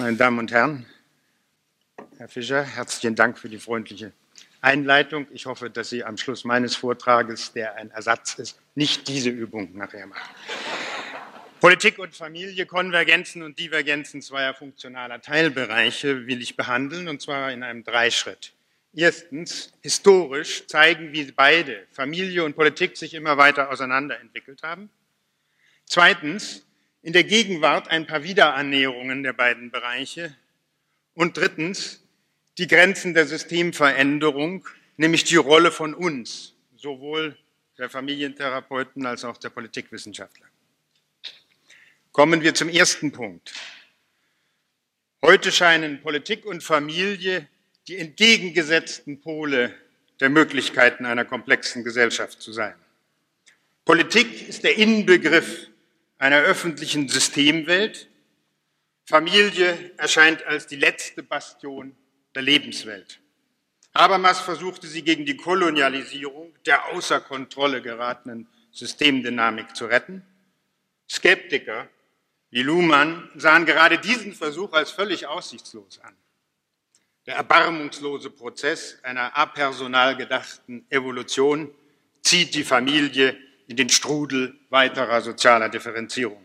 Meine Damen und Herren, Herr Fischer, herzlichen Dank für die freundliche Einleitung. Ich hoffe, dass Sie am Schluss meines Vortrages, der ein Ersatz ist, nicht diese Übung nachher machen. Politik und Familie, Konvergenzen und Divergenzen zweier funktionaler Teilbereiche will ich behandeln, und zwar in einem Dreischritt. Erstens, historisch zeigen, wie beide, Familie und Politik, sich immer weiter auseinanderentwickelt haben. Zweitens, in der Gegenwart ein paar Wiederannäherungen der beiden Bereiche. Und drittens, die Grenzen der Systemveränderung, nämlich die Rolle von uns, sowohl der Familientherapeuten als auch der Politikwissenschaftler. Kommen wir zum ersten Punkt. Heute scheinen Politik und Familie die entgegengesetzten Pole der Möglichkeiten einer komplexen Gesellschaft zu sein. Politik ist der Inbegriff einer öffentlichen Systemwelt. Familie erscheint als die letzte Bastion der Lebenswelt. Habermas versuchte sie gegen die Kolonialisierung der außer Kontrolle geratenen Systemdynamik zu retten. Skeptiker wie Luhmann sahen gerade diesen Versuch als völlig aussichtslos an. Der erbarmungslose Prozess einer apersonal gedachten Evolution zieht die Familie in den Strudel weiterer sozialer Differenzierung.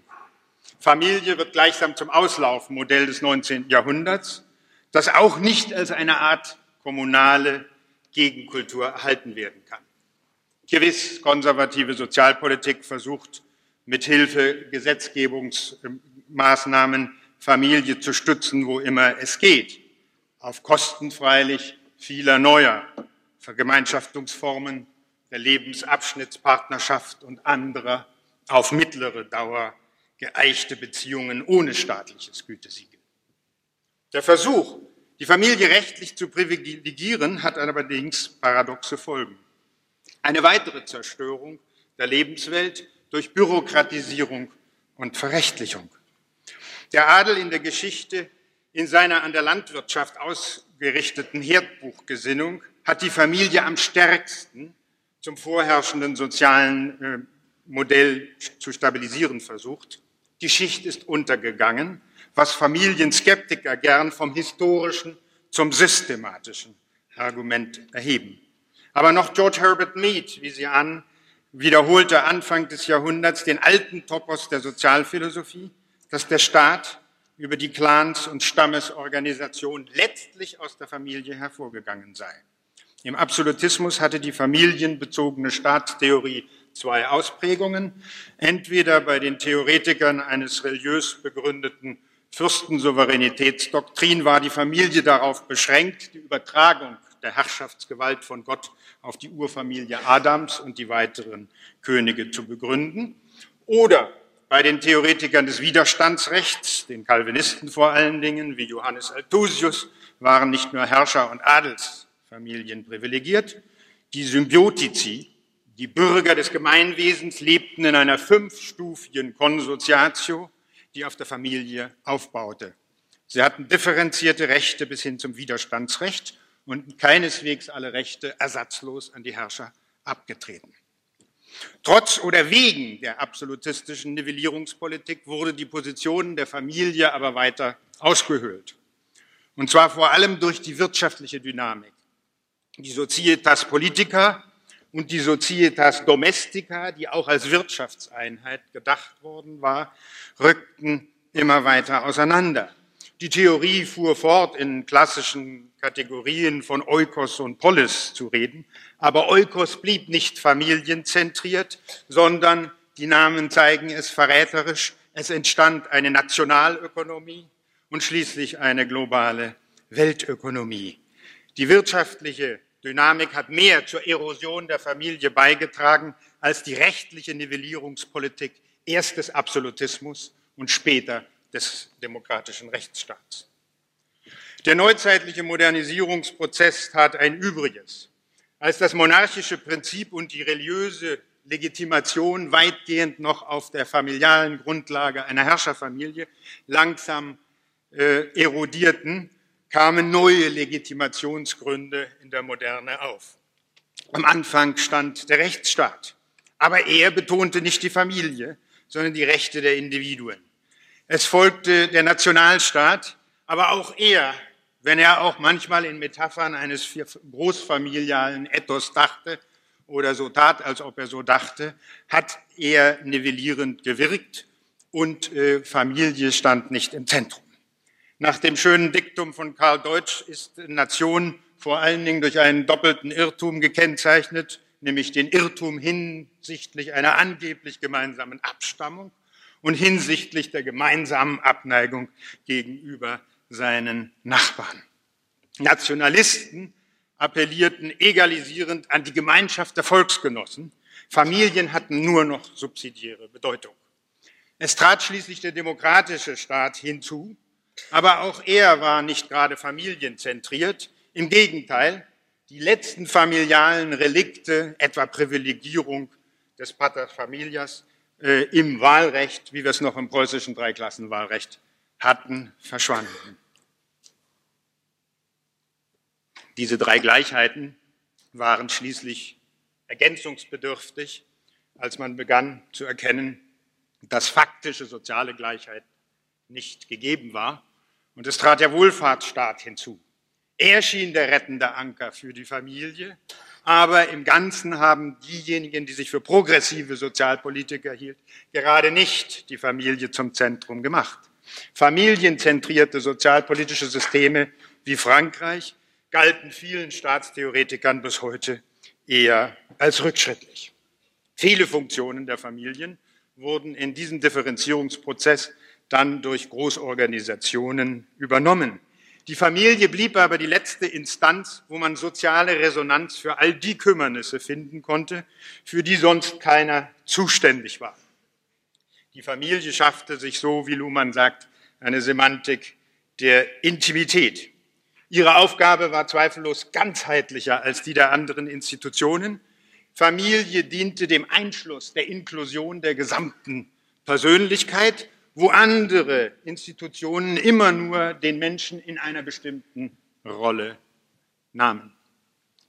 Familie wird gleichsam zum Auslaufmodell des 19. Jahrhunderts das auch nicht als eine Art kommunale Gegenkultur erhalten werden kann. Gewiss, konservative Sozialpolitik versucht mit Hilfe Gesetzgebungsmaßnahmen Familie zu stützen, wo immer es geht, auf Kosten freilich vieler neuer Vergemeinschaftungsformen der Lebensabschnittspartnerschaft und anderer auf mittlere Dauer geeichte Beziehungen ohne staatliches Gütesiegel. Der Versuch, die Familie rechtlich zu privilegieren, hat allerdings paradoxe Folgen. Eine weitere Zerstörung der Lebenswelt durch Bürokratisierung und Verrechtlichung. Der Adel in der Geschichte in seiner an der Landwirtschaft ausgerichteten Herdbuchgesinnung hat die Familie am stärksten zum vorherrschenden sozialen äh, Modell zu stabilisieren versucht. Die Schicht ist untergegangen was Familienskeptiker gern vom historischen zum systematischen Argument erheben. Aber noch George Herbert Mead, wie sie an, wiederholte Anfang des Jahrhunderts den alten Topos der Sozialphilosophie, dass der Staat über die Clans- und Stammesorganisation letztlich aus der Familie hervorgegangen sei. Im Absolutismus hatte die familienbezogene Staatstheorie zwei Ausprägungen. Entweder bei den Theoretikern eines religiös begründeten Fürstensouveränitätsdoktrin war die Familie darauf beschränkt, die Übertragung der Herrschaftsgewalt von Gott auf die Urfamilie Adams und die weiteren Könige zu begründen. Oder bei den Theoretikern des Widerstandsrechts, den Calvinisten vor allen Dingen, wie Johannes Althusius, waren nicht nur Herrscher und Adelsfamilien privilegiert, die Symbiotici, die Bürger des Gemeinwesens lebten in einer fünfstufigen Konsoziatio, die auf der Familie aufbaute. Sie hatten differenzierte Rechte bis hin zum Widerstandsrecht und keineswegs alle Rechte ersatzlos an die Herrscher abgetreten. Trotz oder wegen der absolutistischen Nivellierungspolitik wurde die Position der Familie aber weiter ausgehöhlt. Und zwar vor allem durch die wirtschaftliche Dynamik. Die Societas Politica und die Societas Domestica, die auch als Wirtschaftseinheit gedacht worden war, rückten immer weiter auseinander. Die Theorie fuhr fort, in klassischen Kategorien von Oikos und Polis zu reden, aber Oikos blieb nicht familienzentriert, sondern, die Namen zeigen es verräterisch, es entstand eine Nationalökonomie und schließlich eine globale Weltökonomie. Die wirtschaftliche Dynamik hat mehr zur Erosion der Familie beigetragen als die rechtliche Nivellierungspolitik erst des Absolutismus und später des demokratischen Rechtsstaats. Der neuzeitliche Modernisierungsprozess tat ein Übriges. Als das monarchische Prinzip und die religiöse Legitimation weitgehend noch auf der familialen Grundlage einer Herrscherfamilie langsam äh, erodierten, kamen neue Legitimationsgründe in der Moderne auf. Am Anfang stand der Rechtsstaat, aber er betonte nicht die Familie, sondern die Rechte der Individuen. Es folgte der Nationalstaat, aber auch er, wenn er auch manchmal in Metaphern eines großfamilialen Ethos dachte oder so tat, als ob er so dachte, hat er nivellierend gewirkt und äh, Familie stand nicht im Zentrum. Nach dem schönen Diktum von Karl Deutsch ist Nation vor allen Dingen durch einen doppelten Irrtum gekennzeichnet, nämlich den Irrtum hinsichtlich einer angeblich gemeinsamen Abstammung und hinsichtlich der gemeinsamen Abneigung gegenüber seinen Nachbarn. Nationalisten appellierten egalisierend an die Gemeinschaft der Volksgenossen. Familien hatten nur noch subsidiäre Bedeutung. Es trat schließlich der demokratische Staat hinzu, aber auch er war nicht gerade familienzentriert. Im Gegenteil, die letzten familialen Relikte, etwa Privilegierung des Pater Familias äh, im Wahlrecht, wie wir es noch im preußischen Dreiklassenwahlrecht hatten, verschwanden. Diese drei Gleichheiten waren schließlich ergänzungsbedürftig, als man begann zu erkennen, dass faktische soziale Gleichheit nicht gegeben war. Und es trat der Wohlfahrtsstaat hinzu. Er schien der rettende Anker für die Familie, aber im Ganzen haben diejenigen, die sich für progressive Sozialpolitiker hielt, gerade nicht die Familie zum Zentrum gemacht. Familienzentrierte sozialpolitische Systeme wie Frankreich galten vielen Staatstheoretikern bis heute eher als rückschrittlich. Viele Funktionen der Familien wurden in diesem Differenzierungsprozess dann durch Großorganisationen übernommen. Die Familie blieb aber die letzte Instanz, wo man soziale Resonanz für all die Kümmernisse finden konnte, für die sonst keiner zuständig war. Die Familie schaffte sich so, wie Luhmann sagt, eine Semantik der Intimität. Ihre Aufgabe war zweifellos ganzheitlicher als die der anderen Institutionen. Familie diente dem Einschluss der Inklusion der gesamten Persönlichkeit, wo andere Institutionen immer nur den Menschen in einer bestimmten Rolle nahmen.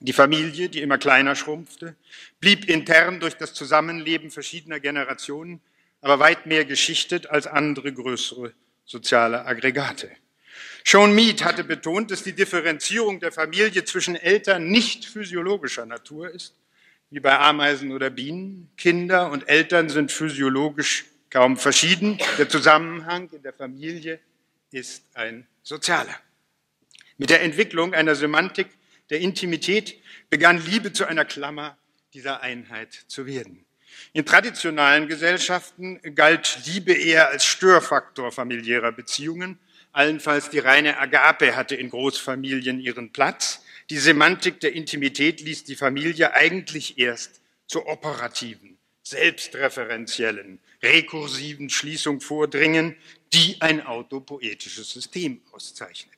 Die Familie, die immer kleiner schrumpfte, blieb intern durch das Zusammenleben verschiedener Generationen, aber weit mehr geschichtet als andere größere soziale Aggregate. Sean Mead hatte betont, dass die Differenzierung der Familie zwischen Eltern nicht physiologischer Natur ist, wie bei Ameisen oder Bienen. Kinder und Eltern sind physiologisch kaum verschieden. Der Zusammenhang in der Familie ist ein sozialer. Mit der Entwicklung einer Semantik der Intimität begann Liebe zu einer Klammer dieser Einheit zu werden. In traditionalen Gesellschaften galt Liebe eher als Störfaktor familiärer Beziehungen Allenfalls die reine Agape hatte in Großfamilien ihren Platz. Die Semantik der Intimität ließ die Familie eigentlich erst zur operativen, selbstreferenziellen, rekursiven Schließung vordringen, die ein autopoetisches System auszeichnet.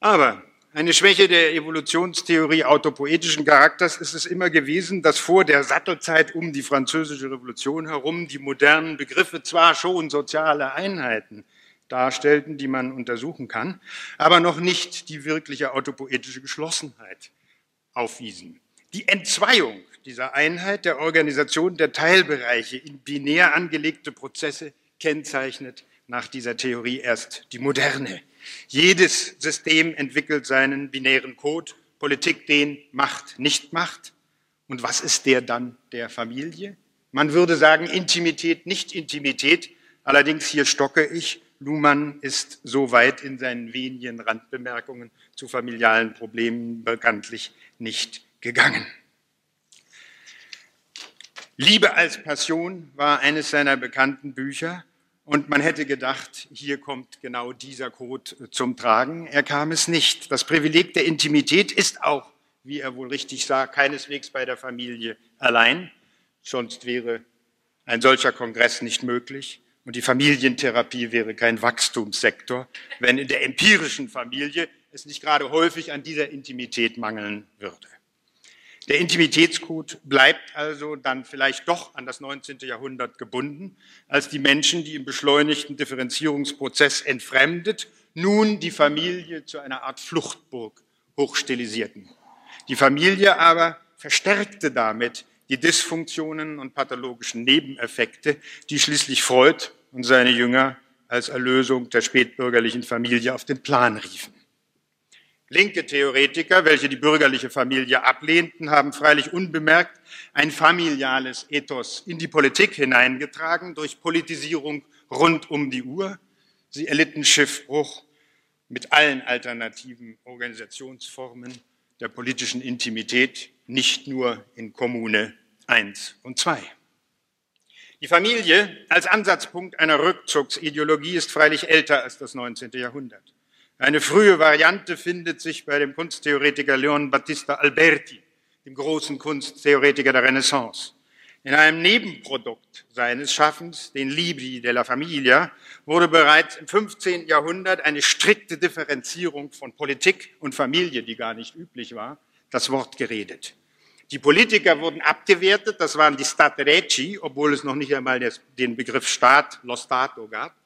Aber eine Schwäche der Evolutionstheorie autopoetischen Charakters ist es immer gewesen, dass vor der Sattelzeit um die französische Revolution herum die modernen Begriffe zwar schon soziale Einheiten, darstellten, die man untersuchen kann, aber noch nicht die wirkliche autopoetische Geschlossenheit aufwiesen. Die Entzweiung dieser Einheit der Organisation der Teilbereiche in binär angelegte Prozesse kennzeichnet nach dieser Theorie erst die moderne. Jedes System entwickelt seinen binären Code, Politik den Macht, nicht Macht. Und was ist der dann der Familie? Man würde sagen Intimität, nicht Intimität. Allerdings hier stocke ich. Luhmann ist so weit in seinen wenigen Randbemerkungen zu familialen Problemen bekanntlich nicht gegangen. Liebe als Passion war eines seiner bekannten Bücher und man hätte gedacht, hier kommt genau dieser Code zum Tragen. Er kam es nicht. Das Privileg der Intimität ist auch, wie er wohl richtig sah, keineswegs bei der Familie allein, sonst wäre ein solcher Kongress nicht möglich. Und die Familientherapie wäre kein Wachstumssektor, wenn in der empirischen Familie es nicht gerade häufig an dieser Intimität mangeln würde. Der Intimitätscode bleibt also dann vielleicht doch an das 19. Jahrhundert gebunden, als die Menschen, die im beschleunigten Differenzierungsprozess entfremdet, nun die Familie zu einer Art Fluchtburg hochstilisierten. Die Familie aber verstärkte damit die Dysfunktionen und pathologischen Nebeneffekte, die schließlich Freud und seine Jünger als Erlösung der spätbürgerlichen Familie auf den Plan riefen. Linke Theoretiker, welche die bürgerliche Familie ablehnten, haben freilich unbemerkt ein familiales Ethos in die Politik hineingetragen durch Politisierung rund um die Uhr. Sie erlitten Schiffbruch mit allen alternativen Organisationsformen der politischen Intimität, nicht nur in Kommune 1 und 2. Die Familie als Ansatzpunkt einer Rückzugsideologie ist freilich älter als das 19. Jahrhundert. Eine frühe Variante findet sich bei dem Kunsttheoretiker Leon Battista Alberti, dem großen Kunsttheoretiker der Renaissance. In einem Nebenprodukt seines Schaffens, den Libri della Familia, wurde bereits im 15. Jahrhundert eine strikte Differenzierung von Politik und Familie, die gar nicht üblich war, das Wort geredet. Die Politiker wurden abgewertet, das waren die Statereci, obwohl es noch nicht einmal den Begriff Staat, lo Stato gab.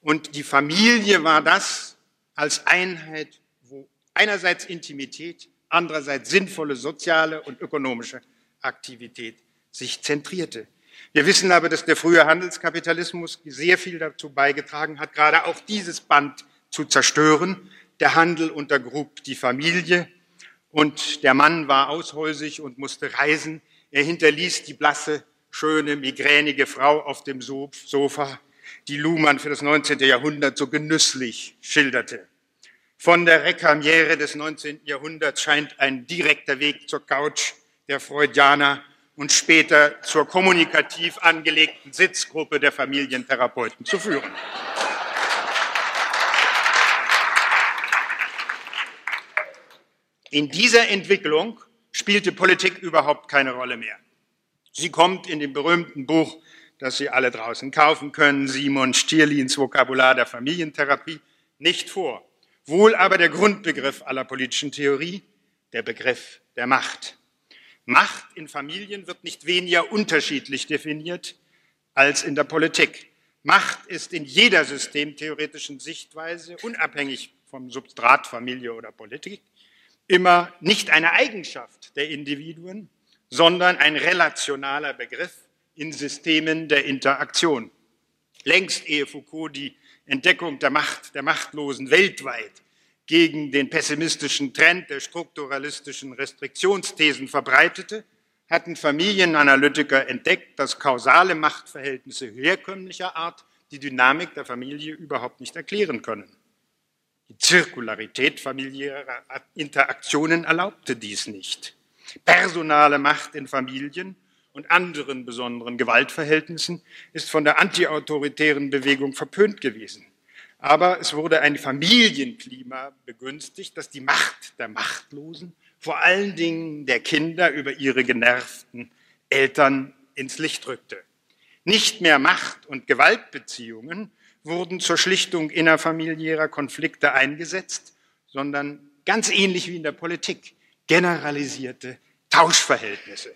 Und die Familie war das als Einheit, wo einerseits Intimität, andererseits sinnvolle soziale und ökonomische Aktivität sich zentrierte. Wir wissen aber, dass der frühe Handelskapitalismus sehr viel dazu beigetragen hat, gerade auch dieses Band zu zerstören. Der Handel untergrub die Familie, und der Mann war aushäusig und musste reisen. Er hinterließ die blasse, schöne, migränige Frau auf dem Sofa, die Luhmann für das 19. Jahrhundert so genüsslich schilderte. Von der Rekamiere des 19. Jahrhunderts scheint ein direkter Weg zur Couch der Freudianer und später zur kommunikativ angelegten Sitzgruppe der Familientherapeuten zu führen. In dieser Entwicklung spielte Politik überhaupt keine Rolle mehr. Sie kommt in dem berühmten Buch, das Sie alle draußen kaufen können, Simon Stierlins Vokabular der Familientherapie, nicht vor. Wohl aber der Grundbegriff aller politischen Theorie, der Begriff der Macht. Macht in Familien wird nicht weniger unterschiedlich definiert als in der Politik. Macht ist in jeder systemtheoretischen Sichtweise, unabhängig vom Substrat Familie oder Politik, immer nicht eine Eigenschaft der Individuen, sondern ein relationaler Begriff in Systemen der Interaktion. Längst ehe Foucault die Entdeckung der Macht der Machtlosen weltweit gegen den pessimistischen Trend der strukturalistischen Restriktionsthesen verbreitete, hatten Familienanalytiker entdeckt, dass kausale Machtverhältnisse herkömmlicher Art die Dynamik der Familie überhaupt nicht erklären können. Die Zirkularität familiärer Interaktionen erlaubte dies nicht. Personale Macht in Familien und anderen besonderen Gewaltverhältnissen ist von der antiautoritären Bewegung verpönt gewesen. Aber es wurde ein Familienklima begünstigt, das die Macht der Machtlosen, vor allen Dingen der Kinder über ihre genervten Eltern ins Licht rückte. Nicht mehr Macht- und Gewaltbeziehungen, wurden zur Schlichtung innerfamiliärer Konflikte eingesetzt, sondern ganz ähnlich wie in der Politik generalisierte Tauschverhältnisse.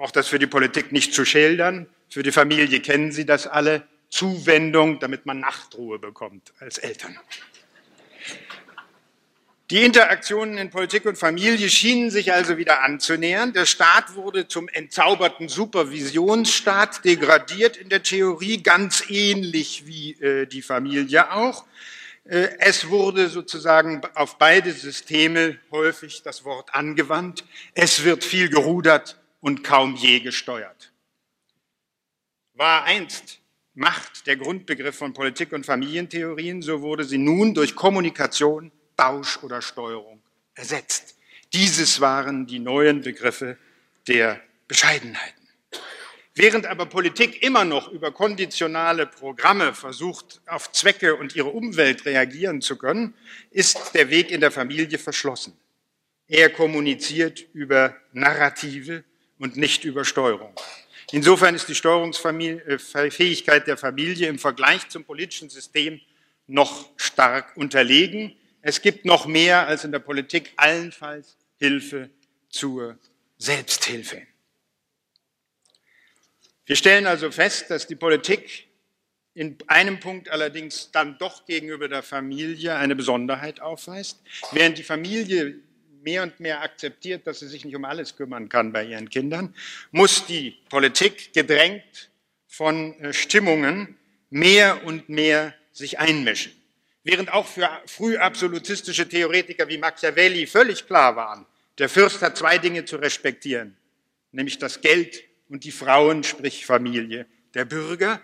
Ich brauche das für die Politik nicht zu schildern. Für die Familie kennen Sie das alle. Zuwendung, damit man Nachtruhe bekommt als Eltern. Die Interaktionen in Politik und Familie schienen sich also wieder anzunähern. Der Staat wurde zum entzauberten Supervisionsstaat degradiert in der Theorie, ganz ähnlich wie äh, die Familie auch. Äh, es wurde sozusagen auf beide Systeme häufig das Wort angewandt. Es wird viel gerudert und kaum je gesteuert. War einst Macht der Grundbegriff von Politik und Familientheorien, so wurde sie nun durch Kommunikation Tausch oder Steuerung ersetzt. Dieses waren die neuen Begriffe der Bescheidenheiten. Während aber Politik immer noch über konditionale Programme versucht, auf Zwecke und ihre Umwelt reagieren zu können, ist der Weg in der Familie verschlossen. Er kommuniziert über Narrative und nicht über Steuerung. Insofern ist die Steuerungsfähigkeit der Familie im Vergleich zum politischen System noch stark unterlegen. Es gibt noch mehr als in der Politik, allenfalls Hilfe zur Selbsthilfe. Wir stellen also fest, dass die Politik in einem Punkt allerdings dann doch gegenüber der Familie eine Besonderheit aufweist, während die Familie mehr und mehr akzeptiert, dass sie sich nicht um alles kümmern kann bei ihren Kindern, muss die Politik gedrängt von äh, Stimmungen mehr und mehr sich einmischen. Während auch für früh absolutistische Theoretiker wie Machiavelli völlig klar waren, der Fürst hat zwei Dinge zu respektieren, nämlich das Geld und die Frauen, sprich Familie. Der Bürger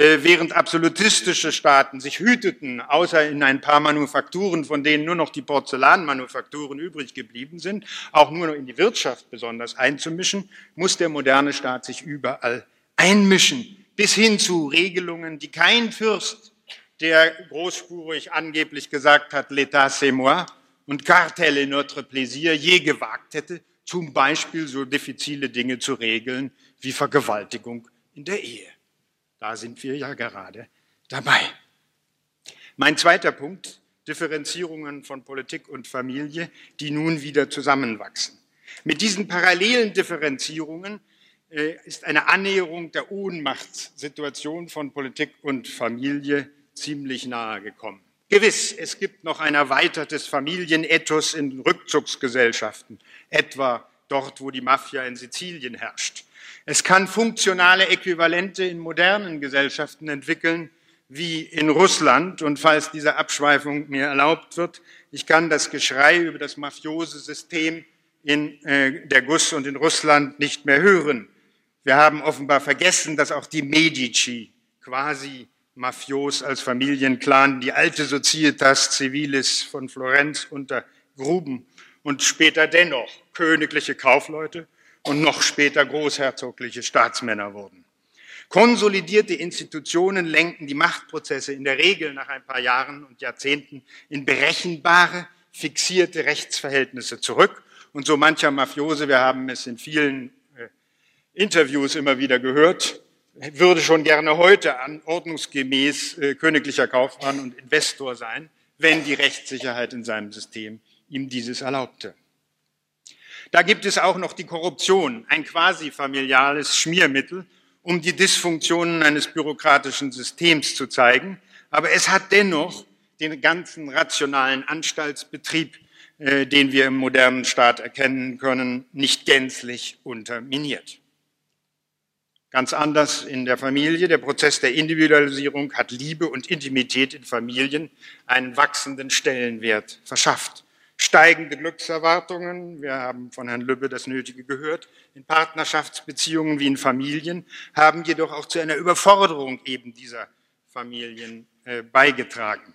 während absolutistische Staaten sich hüteten, außer in ein paar Manufakturen, von denen nur noch die Porzellanmanufakturen übrig geblieben sind, auch nur noch in die Wirtschaft besonders einzumischen, muss der moderne Staat sich überall einmischen, bis hin zu Regelungen, die kein Fürst, der großspurig angeblich gesagt hat, l'État c'est moi und Cartel est notre plaisir, je gewagt hätte, zum Beispiel so diffizile Dinge zu regeln wie Vergewaltigung in der Ehe. Da sind wir ja gerade dabei. Mein zweiter Punkt, Differenzierungen von Politik und Familie, die nun wieder zusammenwachsen. Mit diesen parallelen Differenzierungen äh, ist eine Annäherung der Ohnmachtssituation von Politik und Familie ziemlich nahe gekommen. Gewiss, es gibt noch ein erweitertes Familienethos in Rückzugsgesellschaften, etwa dort, wo die Mafia in Sizilien herrscht. Es kann funktionale Äquivalente in modernen Gesellschaften entwickeln, wie in Russland. Und falls diese Abschweifung mir erlaubt wird, ich kann das Geschrei über das mafiose System in äh, der GUS und in Russland nicht mehr hören. Wir haben offenbar vergessen, dass auch die Medici quasi mafios als Familienclan die alte Societas Civilis von Florenz untergruben und später dennoch königliche Kaufleute und noch später großherzogliche Staatsmänner wurden. Konsolidierte Institutionen lenken die Machtprozesse in der Regel nach ein paar Jahren und Jahrzehnten in berechenbare, fixierte Rechtsverhältnisse zurück. Und so mancher Mafiose, wir haben es in vielen äh, Interviews immer wieder gehört, würde schon gerne heute an ordnungsgemäß äh, königlicher Kaufmann und Investor sein, wenn die Rechtssicherheit in seinem System ihm dieses erlaubte. Da gibt es auch noch die Korruption, ein quasi familiales Schmiermittel, um die Dysfunktionen eines bürokratischen Systems zu zeigen. Aber es hat dennoch den ganzen rationalen Anstaltsbetrieb, äh, den wir im modernen Staat erkennen können, nicht gänzlich unterminiert. Ganz anders in der Familie. Der Prozess der Individualisierung hat Liebe und Intimität in Familien einen wachsenden Stellenwert verschafft steigende Glückserwartungen, wir haben von Herrn Lübbe das Nötige gehört, in Partnerschaftsbeziehungen wie in Familien, haben jedoch auch zu einer Überforderung eben dieser Familien äh, beigetragen.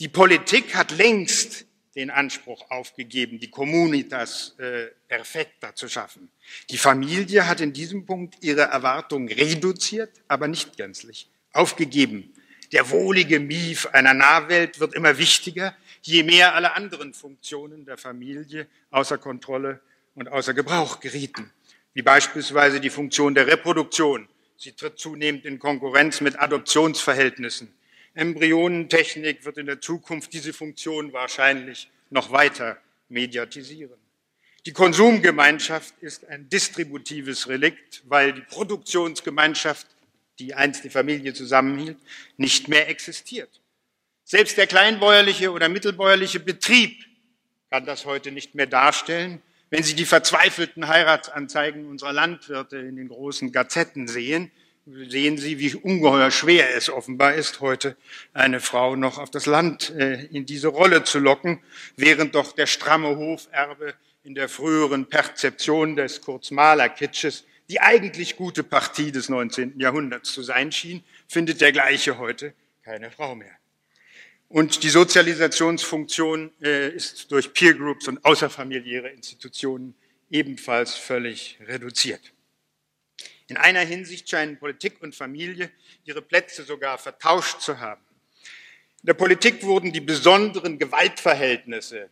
Die Politik hat längst den Anspruch aufgegeben, die Communitas äh, perfecta zu schaffen. Die Familie hat in diesem Punkt ihre Erwartungen reduziert, aber nicht gänzlich aufgegeben. Der wohlige Mief einer Nahwelt wird immer wichtiger, je mehr alle anderen Funktionen der Familie außer Kontrolle und außer Gebrauch gerieten, wie beispielsweise die Funktion der Reproduktion. Sie tritt zunehmend in Konkurrenz mit Adoptionsverhältnissen. Embryonentechnik wird in der Zukunft diese Funktion wahrscheinlich noch weiter mediatisieren. Die Konsumgemeinschaft ist ein distributives Relikt, weil die Produktionsgemeinschaft, die einst die Familie zusammenhielt, nicht mehr existiert. Selbst der kleinbäuerliche oder mittelbäuerliche Betrieb kann das heute nicht mehr darstellen. Wenn Sie die verzweifelten Heiratsanzeigen unserer Landwirte in den großen Gazetten sehen, sehen Sie, wie ungeheuer schwer es offenbar ist, heute eine Frau noch auf das Land äh, in diese Rolle zu locken, während doch der stramme Hoferbe in der früheren Perzeption des Kurzmalerkitsches die eigentlich gute Partie des 19. Jahrhunderts zu sein schien, findet der gleiche heute keine Frau mehr. Und die Sozialisationsfunktion äh, ist durch Peer Groups und außerfamiliäre Institutionen ebenfalls völlig reduziert. In einer Hinsicht scheinen Politik und Familie ihre Plätze sogar vertauscht zu haben. In der Politik wurden die besonderen Gewaltverhältnisse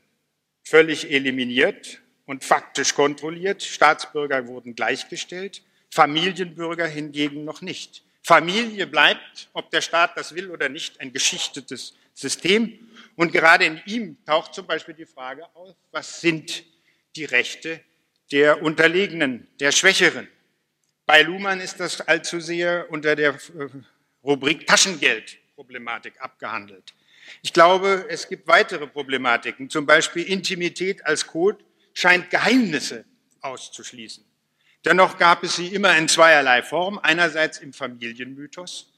völlig eliminiert und faktisch kontrolliert. Staatsbürger wurden gleichgestellt, Familienbürger hingegen noch nicht. Familie bleibt, ob der Staat das will oder nicht, ein geschichtetes System. Und gerade in ihm taucht zum Beispiel die Frage auf, was sind die Rechte der Unterlegenen, der Schwächeren? Bei Luhmann ist das allzu sehr unter der äh, Rubrik Taschengeldproblematik abgehandelt. Ich glaube, es gibt weitere Problematiken. Zum Beispiel Intimität als Code scheint Geheimnisse auszuschließen. Dennoch gab es sie immer in zweierlei Form. Einerseits im Familienmythos,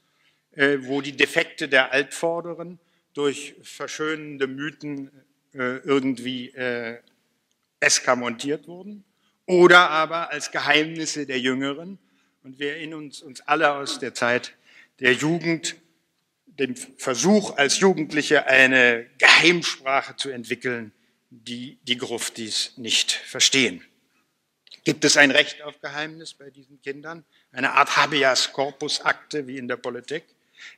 äh, wo die Defekte der Altvorderen durch verschönende Mythen äh, irgendwie äh, eskamontiert wurden, oder aber als Geheimnisse der Jüngeren. Und wir erinnern uns, uns alle aus der Zeit der Jugend, dem Versuch als Jugendliche eine Geheimsprache zu entwickeln, die die Gruftis nicht verstehen. Gibt es ein Recht auf Geheimnis bei diesen Kindern? Eine Art Habeas Corpus Akte wie in der Politik?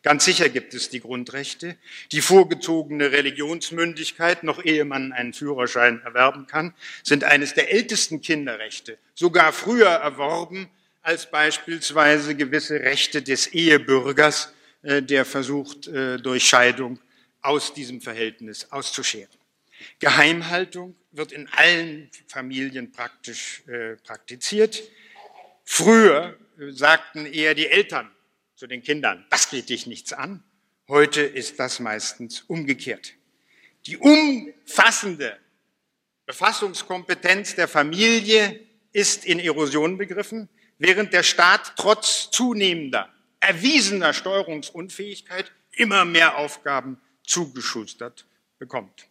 Ganz sicher gibt es die Grundrechte, die vorgezogene Religionsmündigkeit, noch ehe man einen Führerschein erwerben kann, sind eines der ältesten Kinderrechte, sogar früher erworben als beispielsweise gewisse Rechte des Ehebürgers, äh, der versucht, äh, durch Scheidung aus diesem Verhältnis auszuscheren. Geheimhaltung wird in allen Familien praktisch äh, praktiziert. Früher sagten eher die Eltern zu den Kindern, das geht dich nichts an. Heute ist das meistens umgekehrt. Die umfassende Befassungskompetenz der Familie ist in Erosion begriffen, während der Staat trotz zunehmender, erwiesener Steuerungsunfähigkeit immer mehr Aufgaben zugeschustert bekommt.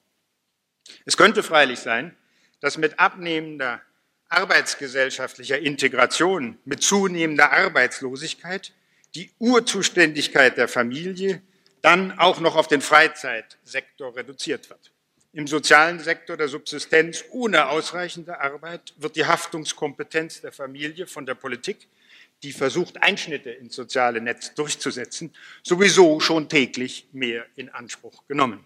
Es könnte freilich sein, dass mit abnehmender arbeitsgesellschaftlicher Integration, mit zunehmender Arbeitslosigkeit die Urzuständigkeit der Familie dann auch noch auf den Freizeitsektor reduziert wird. Im sozialen Sektor der Subsistenz ohne ausreichende Arbeit wird die Haftungskompetenz der Familie von der Politik, die versucht, Einschnitte ins soziale Netz durchzusetzen, sowieso schon täglich mehr in Anspruch genommen.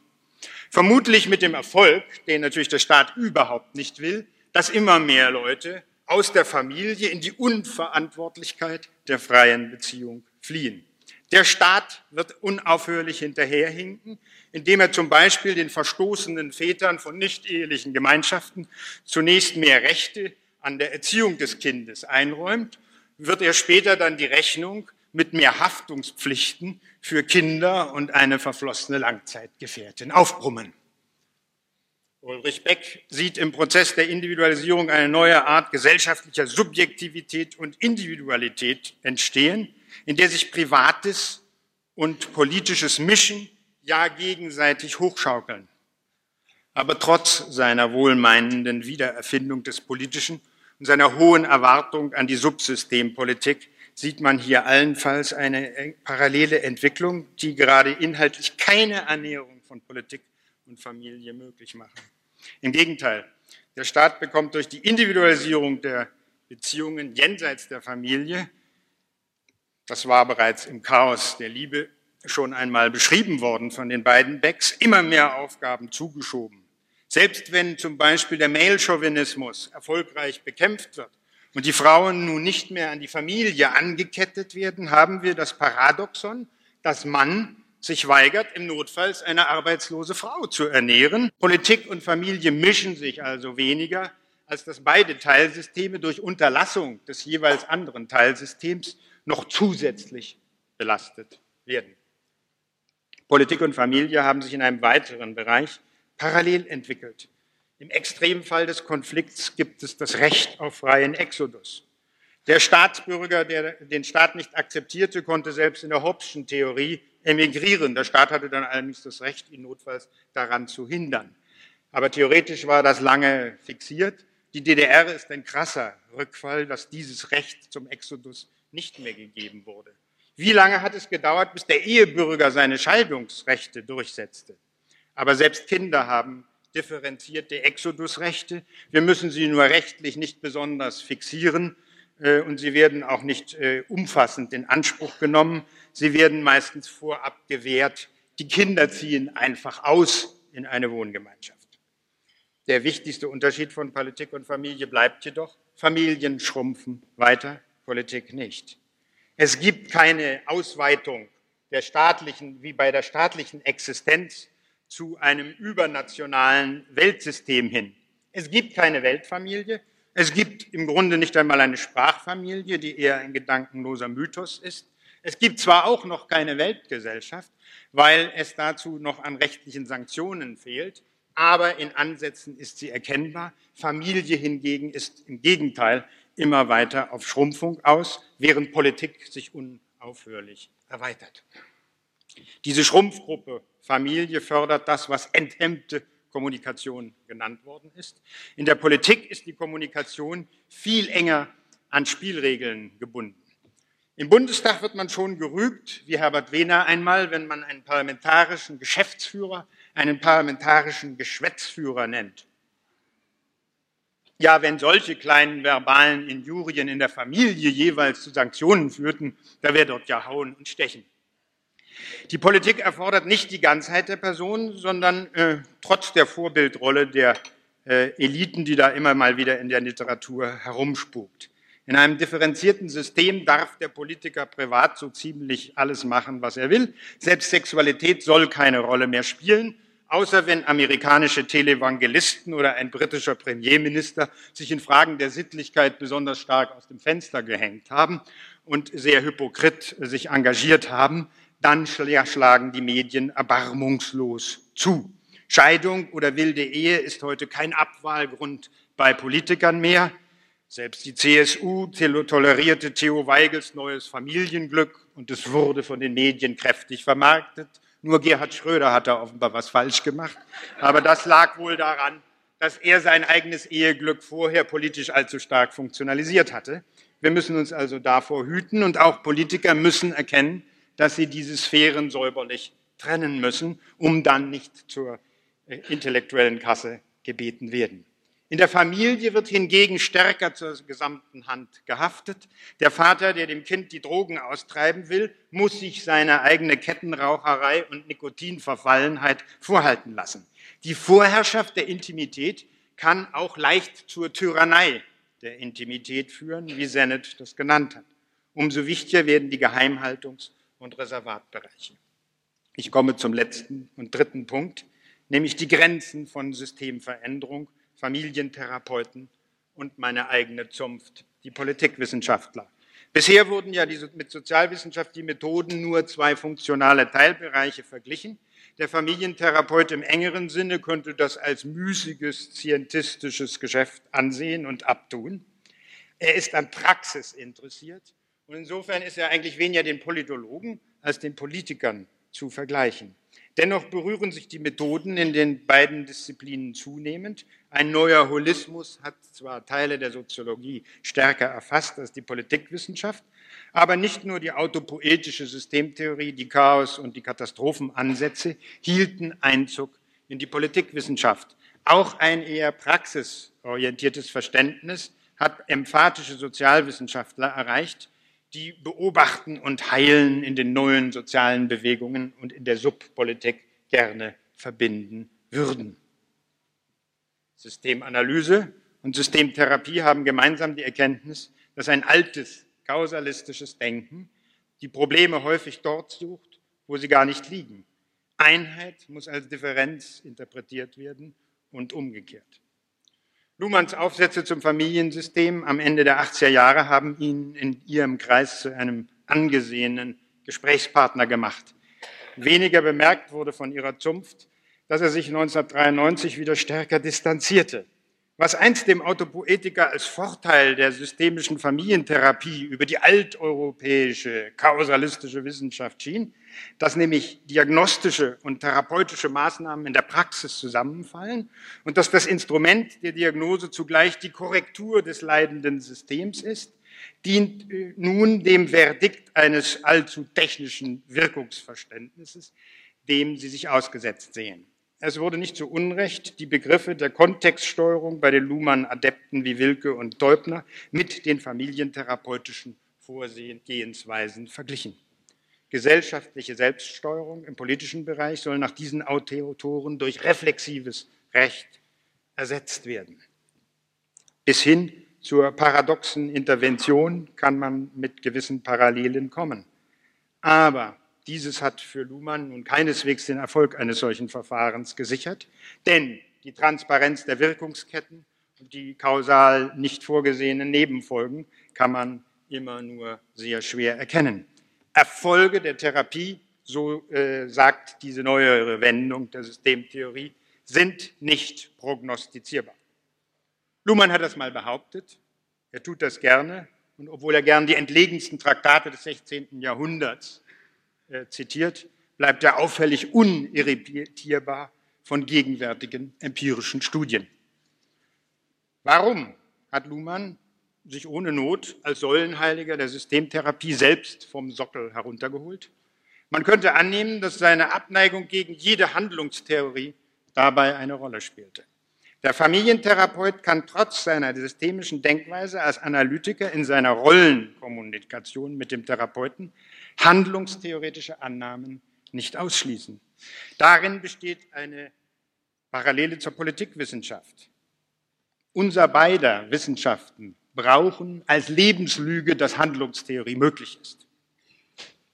Vermutlich mit dem Erfolg, den natürlich der Staat überhaupt nicht will, dass immer mehr Leute aus der Familie in die Unverantwortlichkeit der freien Beziehung fliehen. Der Staat wird unaufhörlich hinterherhinken, indem er zum Beispiel den verstoßenen Vätern von nicht-ehelichen Gemeinschaften zunächst mehr Rechte an der Erziehung des Kindes einräumt, wird er später dann die Rechnung mit mehr Haftungspflichten für Kinder und eine verflossene Langzeitgefährtin aufbrummen. Ulrich Beck sieht im Prozess der Individualisierung eine neue Art gesellschaftlicher Subjektivität und Individualität entstehen, in der sich Privates und Politisches mischen, ja gegenseitig hochschaukeln. Aber trotz seiner wohlmeinenden Wiedererfindung des Politischen und seiner hohen Erwartung an die Subsystempolitik sieht man hier allenfalls eine parallele Entwicklung, die gerade inhaltlich keine Annäherung von Politik und Familie möglich machen. Im Gegenteil, der Staat bekommt durch die Individualisierung der Beziehungen jenseits der Familie das war bereits im Chaos der Liebe schon einmal beschrieben worden von den beiden Becks, immer mehr Aufgaben zugeschoben. Selbst wenn zum Beispiel der Male-Chauvinismus erfolgreich bekämpft wird und die Frauen nun nicht mehr an die Familie angekettet werden, haben wir das Paradoxon, dass Mann sich weigert, im Notfalls eine arbeitslose Frau zu ernähren. Politik und Familie mischen sich also weniger, als dass beide Teilsysteme durch Unterlassung des jeweils anderen Teilsystems noch zusätzlich belastet werden. Politik und Familie haben sich in einem weiteren Bereich parallel entwickelt. Im Extremfall des Konflikts gibt es das Recht auf freien Exodus. Der Staatsbürger, der den Staat nicht akzeptierte, konnte selbst in der Hobbschen Theorie emigrieren. Der Staat hatte dann allerdings das Recht, ihn notfalls daran zu hindern. Aber theoretisch war das lange fixiert. Die DDR ist ein krasser Rückfall, dass dieses Recht zum Exodus nicht mehr gegeben wurde. Wie lange hat es gedauert, bis der Ehebürger seine Scheidungsrechte durchsetzte? Aber selbst Kinder haben differenzierte Exodusrechte. Wir müssen sie nur rechtlich nicht besonders fixieren äh, und sie werden auch nicht äh, umfassend in Anspruch genommen. Sie werden meistens vorab gewährt. Die Kinder ziehen einfach aus in eine Wohngemeinschaft. Der wichtigste Unterschied von Politik und Familie bleibt jedoch, Familien schrumpfen weiter, Politik nicht. Es gibt keine Ausweitung der staatlichen, wie bei der staatlichen Existenz zu einem übernationalen Weltsystem hin. Es gibt keine Weltfamilie. Es gibt im Grunde nicht einmal eine Sprachfamilie, die eher ein gedankenloser Mythos ist. Es gibt zwar auch noch keine Weltgesellschaft, weil es dazu noch an rechtlichen Sanktionen fehlt, aber in Ansätzen ist sie erkennbar. Familie hingegen ist im Gegenteil immer weiter auf Schrumpfung aus, während Politik sich unaufhörlich erweitert. Diese Schrumpfgruppe Familie fördert das, was enthemmte Kommunikation genannt worden ist. In der Politik ist die Kommunikation viel enger an Spielregeln gebunden. Im Bundestag wird man schon gerügt, wie Herbert Wehner einmal, wenn man einen parlamentarischen Geschäftsführer einen parlamentarischen Geschwätzführer nennt. Ja, wenn solche kleinen verbalen Injurien in der Familie jeweils zu Sanktionen führten, da wäre dort ja Hauen und Stechen. Die Politik erfordert nicht die Ganzheit der Person, sondern äh, trotz der Vorbildrolle der äh, Eliten, die da immer mal wieder in der Literatur herumspukt. In einem differenzierten System darf der Politiker privat so ziemlich alles machen, was er will. Selbst Sexualität soll keine Rolle mehr spielen, außer wenn amerikanische Televangelisten oder ein britischer Premierminister sich in Fragen der Sittlichkeit besonders stark aus dem Fenster gehängt haben und sehr hypokrit sich engagiert haben dann schlagen die Medien erbarmungslos zu. Scheidung oder wilde Ehe ist heute kein Abwahlgrund bei Politikern mehr. Selbst die CSU tolerierte Theo Weigels neues Familienglück und es wurde von den Medien kräftig vermarktet. Nur Gerhard Schröder hat da offenbar was falsch gemacht. Aber das lag wohl daran, dass er sein eigenes Eheglück vorher politisch allzu stark funktionalisiert hatte. Wir müssen uns also davor hüten und auch Politiker müssen erkennen, dass sie diese Sphären säuberlich trennen müssen, um dann nicht zur äh, intellektuellen Kasse gebeten werden. In der Familie wird hingegen stärker zur gesamten Hand gehaftet. Der Vater, der dem Kind die Drogen austreiben will, muss sich seine eigene Kettenraucherei und Nikotinverfallenheit vorhalten lassen. Die Vorherrschaft der Intimität kann auch leicht zur Tyrannei der Intimität führen, wie Sennett das genannt hat. Umso wichtiger werden die Geheimhaltungs- und Reservatbereiche. Ich komme zum letzten und dritten Punkt, nämlich die Grenzen von Systemveränderung, Familientherapeuten und meine eigene Zunft, die Politikwissenschaftler. Bisher wurden ja mit Sozialwissenschaft die Methoden nur zwei funktionale Teilbereiche verglichen. Der Familientherapeut im engeren Sinne könnte das als müßiges, scientistisches Geschäft ansehen und abtun. Er ist an Praxis interessiert und insofern ist er eigentlich weniger den Politologen als den Politikern zu vergleichen. Dennoch berühren sich die Methoden in den beiden Disziplinen zunehmend. Ein neuer Holismus hat zwar Teile der Soziologie stärker erfasst als die Politikwissenschaft, aber nicht nur die autopoetische Systemtheorie, die Chaos- und die Katastrophenansätze hielten Einzug in die Politikwissenschaft. Auch ein eher praxisorientiertes Verständnis hat emphatische Sozialwissenschaftler erreicht, die beobachten und heilen in den neuen sozialen Bewegungen und in der Subpolitik gerne verbinden würden. Systemanalyse und Systemtherapie haben gemeinsam die Erkenntnis, dass ein altes kausalistisches Denken die Probleme häufig dort sucht, wo sie gar nicht liegen. Einheit muss als Differenz interpretiert werden und umgekehrt. Luhmanns Aufsätze zum Familiensystem am Ende der 80er Jahre haben ihn in ihrem Kreis zu einem angesehenen Gesprächspartner gemacht. Weniger bemerkt wurde von ihrer Zunft, dass er sich 1993 wieder stärker distanzierte. Was einst dem Autopoetiker als Vorteil der systemischen Familientherapie über die alteuropäische kausalistische Wissenschaft schien, dass nämlich diagnostische und therapeutische Maßnahmen in der Praxis zusammenfallen und dass das Instrument der Diagnose zugleich die Korrektur des leidenden Systems ist, dient äh, nun dem Verdikt eines allzu technischen Wirkungsverständnisses, dem sie sich ausgesetzt sehen. Es wurde nicht zu Unrecht die Begriffe der Kontextsteuerung bei den Luhmann-Adepten wie Wilke und Teubner mit den familientherapeutischen Vorgehensweisen verglichen. Gesellschaftliche Selbststeuerung im politischen Bereich soll nach diesen Autoren durch reflexives Recht ersetzt werden. Bis hin zur paradoxen Intervention kann man mit gewissen Parallelen kommen. Aber dieses hat für Luhmann nun keineswegs den Erfolg eines solchen Verfahrens gesichert, denn die Transparenz der Wirkungsketten und die kausal nicht vorgesehenen Nebenfolgen kann man immer nur sehr schwer erkennen. Erfolge der Therapie, so äh, sagt diese neuere Wendung der Systemtheorie, sind nicht prognostizierbar. Luhmann hat das mal behauptet, er tut das gerne und obwohl er gern die entlegensten Traktate des 16. Jahrhunderts äh, zitiert, bleibt er auffällig unirritierbar von gegenwärtigen empirischen Studien. Warum hat Luhmann sich ohne Not als Säulenheiliger der Systemtherapie selbst vom Sockel heruntergeholt? Man könnte annehmen, dass seine Abneigung gegen jede Handlungstheorie dabei eine Rolle spielte. Der Familientherapeut kann trotz seiner systemischen Denkweise als Analytiker in seiner Rollenkommunikation mit dem Therapeuten handlungstheoretische Annahmen nicht ausschließen. Darin besteht eine Parallele zur Politikwissenschaft. Unser beider Wissenschaften brauchen als Lebenslüge, dass Handlungstheorie möglich ist.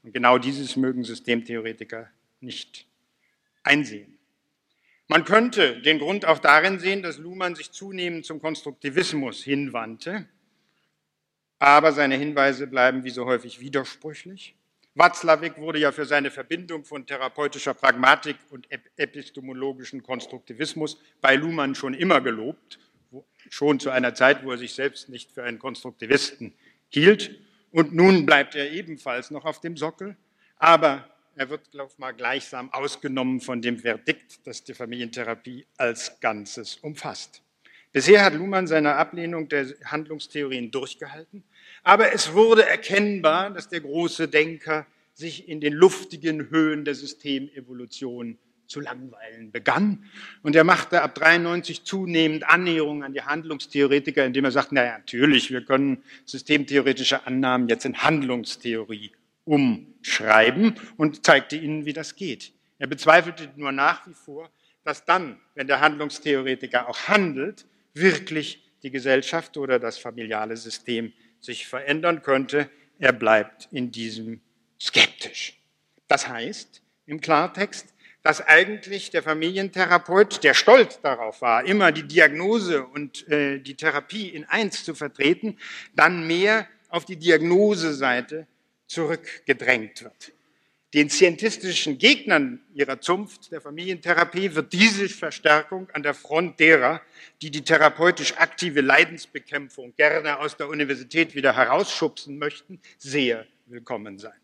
Und genau dieses mögen Systemtheoretiker nicht einsehen. Man könnte den Grund auch darin sehen, dass Luhmann sich zunehmend zum Konstruktivismus hinwandte, aber seine Hinweise bleiben wie so häufig widersprüchlich. Watzlawick wurde ja für seine Verbindung von therapeutischer Pragmatik und epistemologischen Konstruktivismus bei Luhmann schon immer gelobt, schon zu einer Zeit, wo er sich selbst nicht für einen Konstruktivisten hielt. Und nun bleibt er ebenfalls noch auf dem Sockel, aber er wird, glaube ich mal, gleichsam ausgenommen von dem Verdikt, das die Familientherapie als Ganzes umfasst. Bisher hat Luhmann seine Ablehnung der Handlungstheorien durchgehalten, aber es wurde erkennbar, dass der große Denker sich in den luftigen Höhen der Systemevolution zu langweilen begann. Und er machte ab 93 zunehmend Annäherungen an die Handlungstheoretiker, indem er sagt, naja, natürlich, wir können systemtheoretische Annahmen jetzt in Handlungstheorie umschreiben und zeigte ihnen, wie das geht. Er bezweifelte nur nach wie vor, dass dann, wenn der Handlungstheoretiker auch handelt, wirklich die Gesellschaft oder das familiale System sich verändern könnte. Er bleibt in diesem skeptisch. Das heißt im Klartext, dass eigentlich der Familientherapeut, der stolz darauf war, immer die Diagnose und äh, die Therapie in eins zu vertreten, dann mehr auf die Diagnoseseite zurückgedrängt wird. Den scientistischen Gegnern ihrer Zunft der Familientherapie wird diese Verstärkung an der Front derer, die die therapeutisch aktive Leidensbekämpfung gerne aus der Universität wieder herausschubsen möchten, sehr willkommen sein.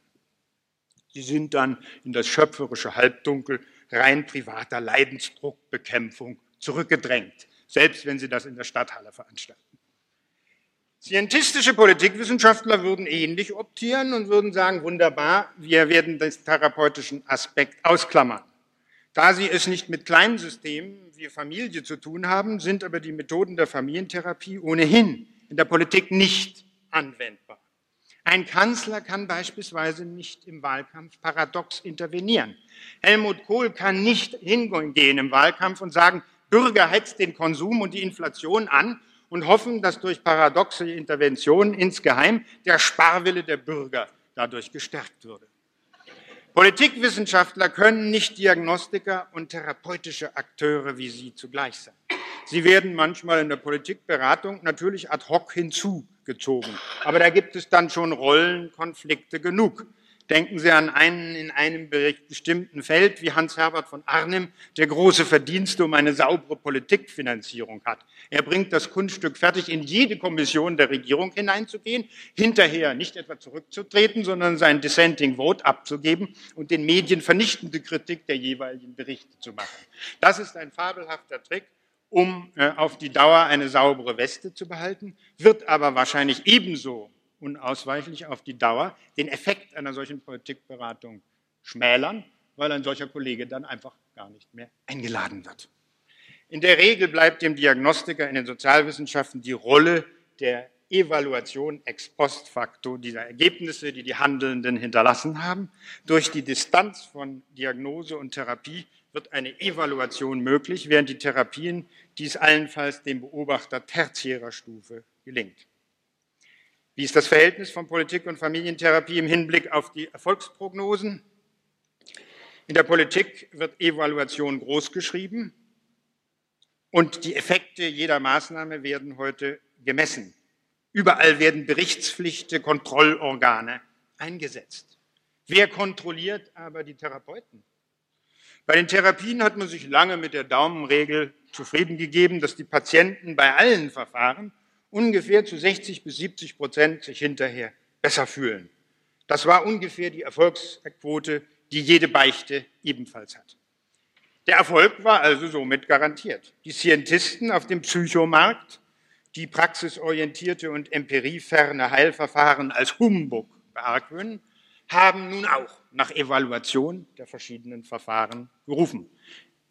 Sie sind dann in das schöpferische Halbdunkel rein privater Leidensdruckbekämpfung zurückgedrängt, selbst wenn sie das in der Stadthalle veranstalten. Scientistische Politikwissenschaftler würden ähnlich optieren und würden sagen, wunderbar, wir werden den therapeutischen Aspekt ausklammern. Da sie es nicht mit kleinen Systemen wie Familie zu tun haben, sind aber die Methoden der Familientherapie ohnehin in der Politik nicht anwendbar. Ein Kanzler kann beispielsweise nicht im Wahlkampf paradox intervenieren. Helmut Kohl kann nicht hingehen im Wahlkampf und sagen, Bürger hetzt den Konsum und die Inflation an und hoffen, dass durch paradoxe Interventionen insgeheim der Sparwille der Bürger dadurch gestärkt würde. Politikwissenschaftler können nicht Diagnostiker und therapeutische Akteure wie sie zugleich sein. Sie werden manchmal in der Politikberatung natürlich ad hoc hinzu gezogen. Aber da gibt es dann schon Rollenkonflikte genug. Denken Sie an einen in einem bestimmten Feld wie Hans-Herbert von Arnim, der große Verdienste um eine saubere Politikfinanzierung hat. Er bringt das Kunststück fertig, in jede Kommission der Regierung hineinzugehen, hinterher nicht etwa zurückzutreten, sondern sein Dissenting Vote abzugeben und den Medien vernichtende Kritik der jeweiligen Berichte zu machen. Das ist ein fabelhafter Trick, um äh, auf die Dauer eine saubere Weste zu behalten, wird aber wahrscheinlich ebenso unausweichlich auf die Dauer den Effekt einer solchen Politikberatung schmälern, weil ein solcher Kollege dann einfach gar nicht mehr eingeladen wird. In der Regel bleibt dem Diagnostiker in den Sozialwissenschaften die Rolle der Evaluation ex post facto dieser Ergebnisse, die die Handelnden hinterlassen haben. Durch die Distanz von Diagnose und Therapie wird eine Evaluation möglich, während die Therapien dies allenfalls dem Beobachter tertiärer Stufe gelingt. Wie ist das Verhältnis von Politik und Familientherapie im Hinblick auf die Erfolgsprognosen? In der Politik wird Evaluation großgeschrieben und die Effekte jeder Maßnahme werden heute gemessen. Überall werden Berichtspflichten, Kontrollorgane eingesetzt. Wer kontrolliert aber die Therapeuten? Bei den Therapien hat man sich lange mit der Daumenregel zufrieden gegeben, dass die Patienten bei allen Verfahren ungefähr zu 60 bis 70 Prozent sich hinterher besser fühlen. Das war ungefähr die Erfolgsquote die jede Beichte ebenfalls hat. Der Erfolg war also somit garantiert. Die Scientisten auf dem Psychomarkt, die praxisorientierte und empirieferne Heilverfahren als Humbug beargwöhnen, haben nun auch nach Evaluation der verschiedenen Verfahren gerufen.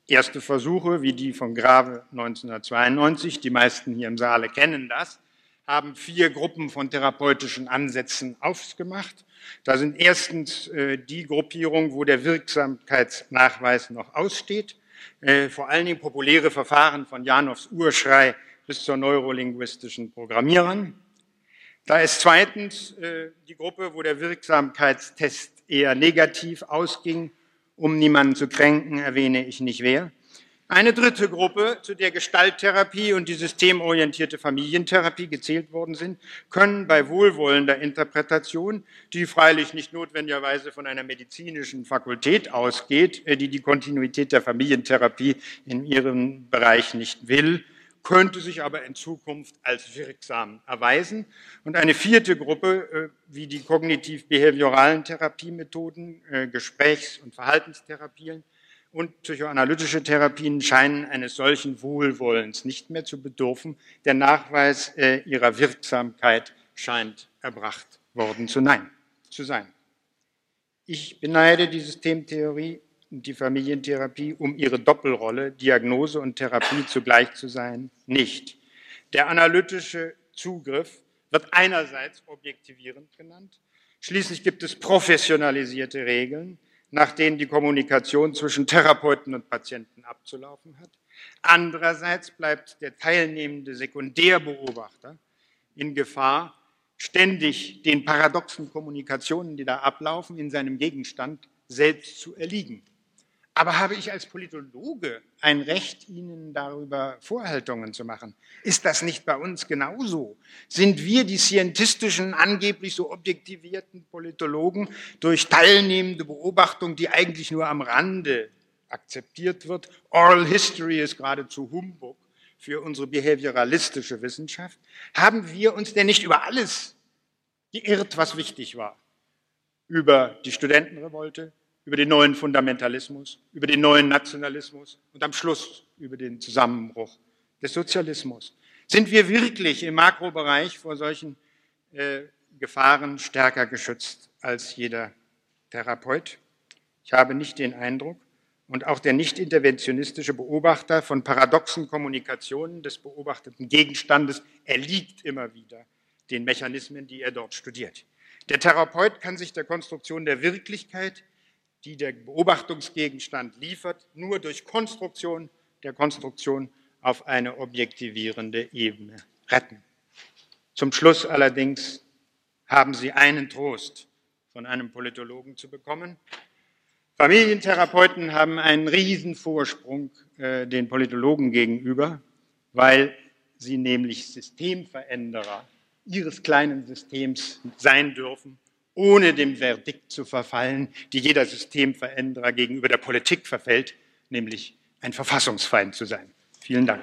Erste Versuche, wie die von Grave 1992, die meisten hier im Saale kennen das, haben vier Gruppen von therapeutischen Ansätzen aufgemacht. Da sind erstens äh, die Gruppierung, wo der Wirksamkeitsnachweis noch aussteht, äh, vor allen Dingen populäre Verfahren von Janows Urschrei bis zur neurolinguistischen Programmierern. Da ist zweitens äh, die Gruppe, wo der Wirksamkeitstest eher negativ ausging. Um niemanden zu kränken, erwähne ich nicht wer. Eine dritte Gruppe, zu der Gestalttherapie und die systemorientierte Familientherapie gezählt worden sind, können bei wohlwollender Interpretation, die freilich nicht notwendigerweise von einer medizinischen Fakultät ausgeht, äh, die die Kontinuität der Familientherapie in ihrem Bereich nicht will, könnte sich aber in Zukunft als wirksam erweisen. Und eine vierte Gruppe, äh, wie die kognitiv-behavioralen Therapiemethoden, äh, Gesprächs- und Verhaltenstherapien, und psychoanalytische Therapien scheinen eines solchen Wohlwollens nicht mehr zu bedürfen. Der Nachweis äh, ihrer Wirksamkeit scheint erbracht worden zu, sein. Ich beneide die Systemtheorie die Familientherapie um ihre Doppelrolle, Diagnose und Therapie zugleich zu sein, nicht. Der analytische Zugriff wird einerseits objektivierend genannt, schließlich gibt es professionalisierte Regeln, nach denen die Kommunikation zwischen Therapeuten und Patienten abzulaufen hat. Andererseits bleibt der teilnehmende Sekundärbeobachter in Gefahr, ständig den paradoxen Kommunikationen, die da ablaufen, in seinem Gegenstand selbst zu erliegen. Aber habe ich als Politologe ein Recht, Ihnen darüber Vorhaltungen zu machen? Ist das nicht bei uns genauso? Sind wir die scientistischen, angeblich so objektivierten Politologen durch teilnehmende Beobachtung, die eigentlich nur am Rande akzeptiert wird? Oral History ist geradezu Humbug für unsere behavioralistische Wissenschaft. Haben wir uns denn nicht über alles geirrt, was wichtig war? Über die Studentenrevolte, über den neuen Fundamentalismus, über den neuen Nationalismus und am Schluss über den Zusammenbruch des Sozialismus. Sind wir wirklich im Makrobereich vor solchen äh, Gefahren stärker geschützt als jeder Therapeut? Ich habe nicht den Eindruck, und auch der nicht interventionistische Beobachter von paradoxen Kommunikationen des beobachteten Gegenstandes erliegt immer wieder den Mechanismen, die er dort studiert. Der Therapeut kann sich der Konstruktion der Wirklichkeit die der Beobachtungsgegenstand liefert, nur durch Konstruktion der Konstruktion auf eine objektivierende Ebene retten. Zum Schluss allerdings haben Sie einen Trost von einem Politologen zu bekommen. Familientherapeuten haben einen Riesenvorsprung äh, den Politologen gegenüber, weil sie nämlich Systemveränderer ihres kleinen Systems sein dürfen ohne dem Verdikt zu verfallen, die jeder Systemveränderer gegenüber der Politik verfällt, nämlich ein Verfassungsfeind zu sein. Vielen Dank.